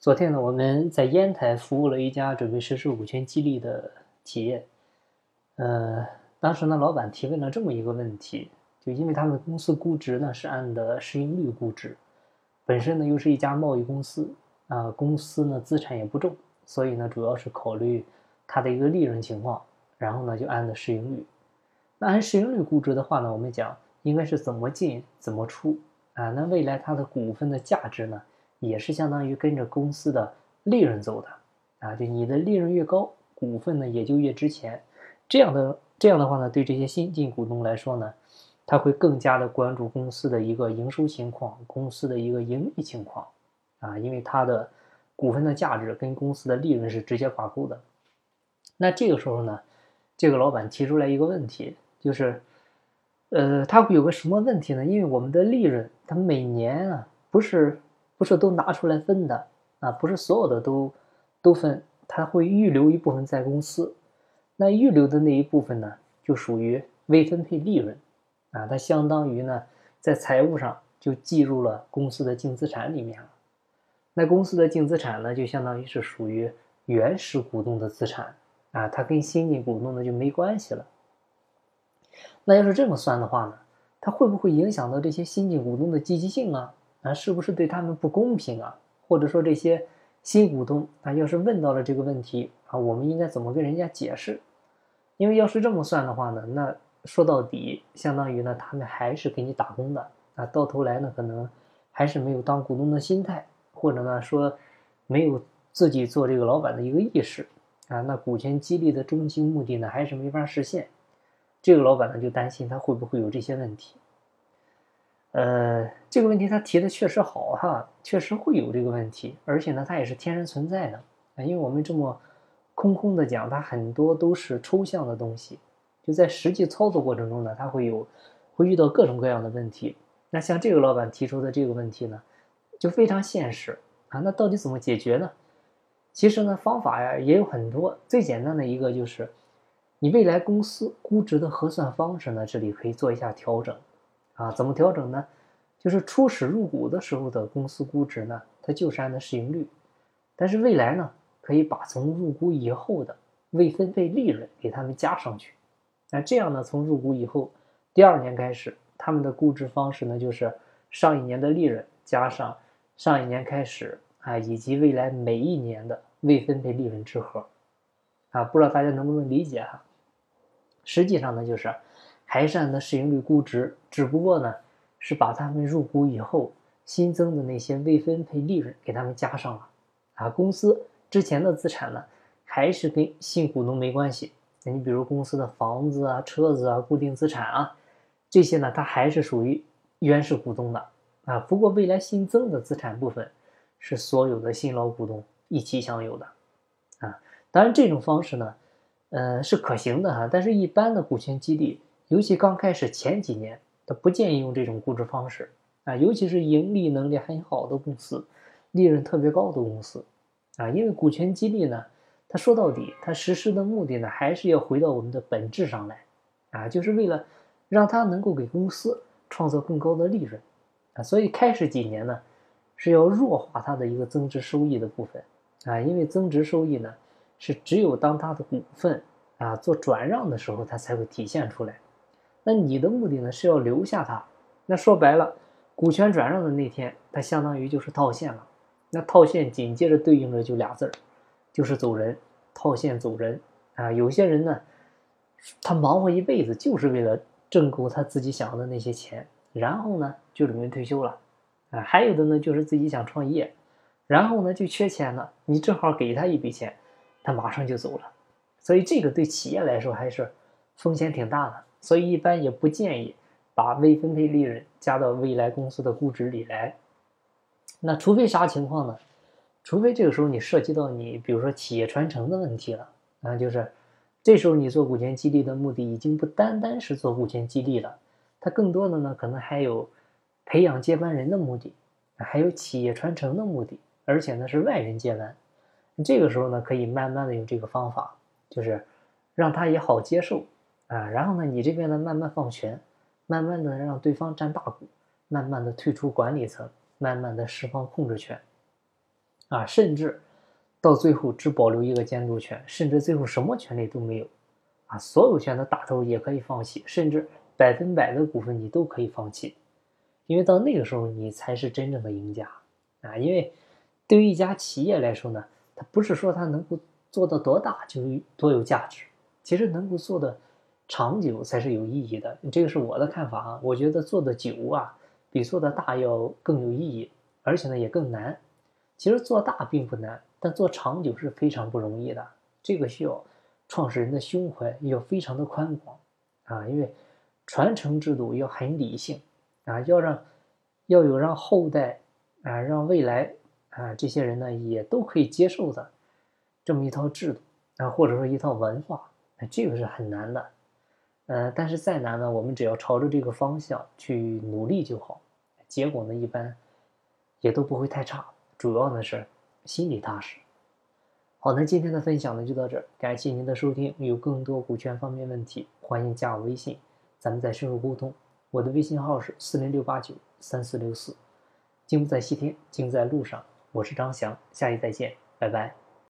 昨天呢，我们在烟台服务了一家准备实施股权激励的企业。呃，当时呢，老板提问了这么一个问题，就因为他们公司估值呢是按的市盈率估值，本身呢又是一家贸易公司啊，公司呢资产也不重，所以呢主要是考虑它的一个利润情况，然后呢就按的市盈率。那按市盈率估值的话呢，我们讲应该是怎么进怎么出啊？那未来它的股份的价值呢？也是相当于跟着公司的利润走的啊，就你的利润越高，股份呢也就越值钱。这样的这样的话呢，对这些新进股东来说呢，他会更加的关注公司的一个营收情况，公司的一个盈利情况啊，因为他的股份的价值跟公司的利润是直接挂钩的。那这个时候呢，这个老板提出来一个问题，就是，呃，他会有个什么问题呢？因为我们的利润，它每年啊不是。不是都拿出来分的啊，不是所有的都都分，他会预留一部分在公司，那预留的那一部分呢，就属于未分配利润啊，它相当于呢，在财务上就计入了公司的净资产里面了。那公司的净资产呢，就相当于是属于原始股东的资产啊，它跟新进股东呢就没关系了。那要是这么算的话呢，它会不会影响到这些新进股东的积极性啊？啊，是不是对他们不公平啊？或者说这些新股东啊，要是问到了这个问题啊，我们应该怎么跟人家解释？因为要是这么算的话呢，那说到底，相当于呢，他们还是给你打工的啊，到头来呢，可能还是没有当股东的心态，或者呢，说没有自己做这个老板的一个意识啊，那股权激励的终极目的呢，还是没法实现。这个老板呢，就担心他会不会有这些问题。呃，这个问题他提的确实好哈，确实会有这个问题，而且呢，它也是天然存在的啊。因为我们这么空空的讲，它很多都是抽象的东西，就在实际操作过程中呢，它会有会遇到各种各样的问题。那像这个老板提出的这个问题呢，就非常现实啊。那到底怎么解决呢？其实呢，方法呀也有很多，最简单的一个就是，你未来公司估值的核算方式呢，这里可以做一下调整。啊，怎么调整呢？就是初始入股的时候的公司估值呢，它就是按的市盈率，但是未来呢，可以把从入股以后的未分配利润给他们加上去。那这样呢，从入股以后第二年开始，他们的估值方式呢，就是上一年的利润加上上一年开始啊，以及未来每一年的未分配利润之和。啊，不知道大家能不能理解哈？实际上呢，就是。还是按的市盈率估值，只不过呢，是把他们入股以后新增的那些未分配利润给他们加上了，啊，公司之前的资产呢，还是跟新股东没关系。那你比如公司的房子啊、车子啊、固定资产啊，这些呢，它还是属于原始股东的啊。不过未来新增的资产部分，是所有的新老股东一起享有的，啊，当然这种方式呢，呃，是可行的哈，但是一般的股权激励。尤其刚开始前几年，他不建议用这种估值方式。啊，尤其是盈利能力很好的公司，利润特别高的公司。啊，因为股权激励呢，它说到底，它实施的目的呢，还是要回到我们的本质上来。啊，就是为了让它能够给公司创造更高的利润。啊，所以开始几年呢，是要弱化它的一个增值收益的部分。啊，因为增值收益呢，是只有当它的股份啊做转让的时候，它才会体现出来。那你的目的呢是要留下他，那说白了，股权转让的那天，它相当于就是套现了。那套现紧接着对应着就俩字儿，就是走人，套现走人啊。有些人呢，他忙活一辈子就是为了挣够他自己想要的那些钱，然后呢就准备退休了啊。还有的呢就是自己想创业，然后呢就缺钱了，你正好给他一笔钱，他马上就走了。所以这个对企业来说还是风险挺大的。所以一般也不建议把未分配利润加到未来公司的估值里来。那除非啥情况呢？除非这个时候你涉及到你比如说企业传承的问题了，啊，就是这时候你做股权激励的目的已经不单单是做股权激励了，它更多的呢可能还有培养接班人的目的，还有企业传承的目的，而且呢是外人接班。这个时候呢可以慢慢的用这个方法，就是让他也好接受。啊，然后呢，你这边呢慢慢放权，慢慢的让对方占大股，慢慢的退出管理层，慢慢的释放控制权。啊，甚至到最后只保留一个监督权，甚至最后什么权利都没有，啊，所有权的大头也可以放弃，甚至百分百的股份你都可以放弃，因为到那个时候你才是真正的赢家啊！因为对于一家企业来说呢，它不是说它能够做到多大就多有价值，其实能够做的长久才是有意义的。这个是我的看法啊，我觉得做的久啊，比做的大要更有意义，而且呢也更难。其实做大并不难，但做长久是非常不容易的。这个需要创始人的胸怀要非常的宽广啊，因为传承制度要很理性啊，要让要有让后代啊，让未来啊这些人呢也都可以接受的这么一套制度啊，或者说一套文化，这个是很难的。呃，但是再难呢，我们只要朝着这个方向去努力就好，结果呢一般也都不会太差。主要呢是心里踏实。好，那今天的分享呢就到这儿，感谢您的收听。有更多股权方面问题，欢迎加我微信，咱们再深入沟通。我的微信号是四零六八九三四六四。金不在西天，金在路上。我是张翔，下期再见，拜拜。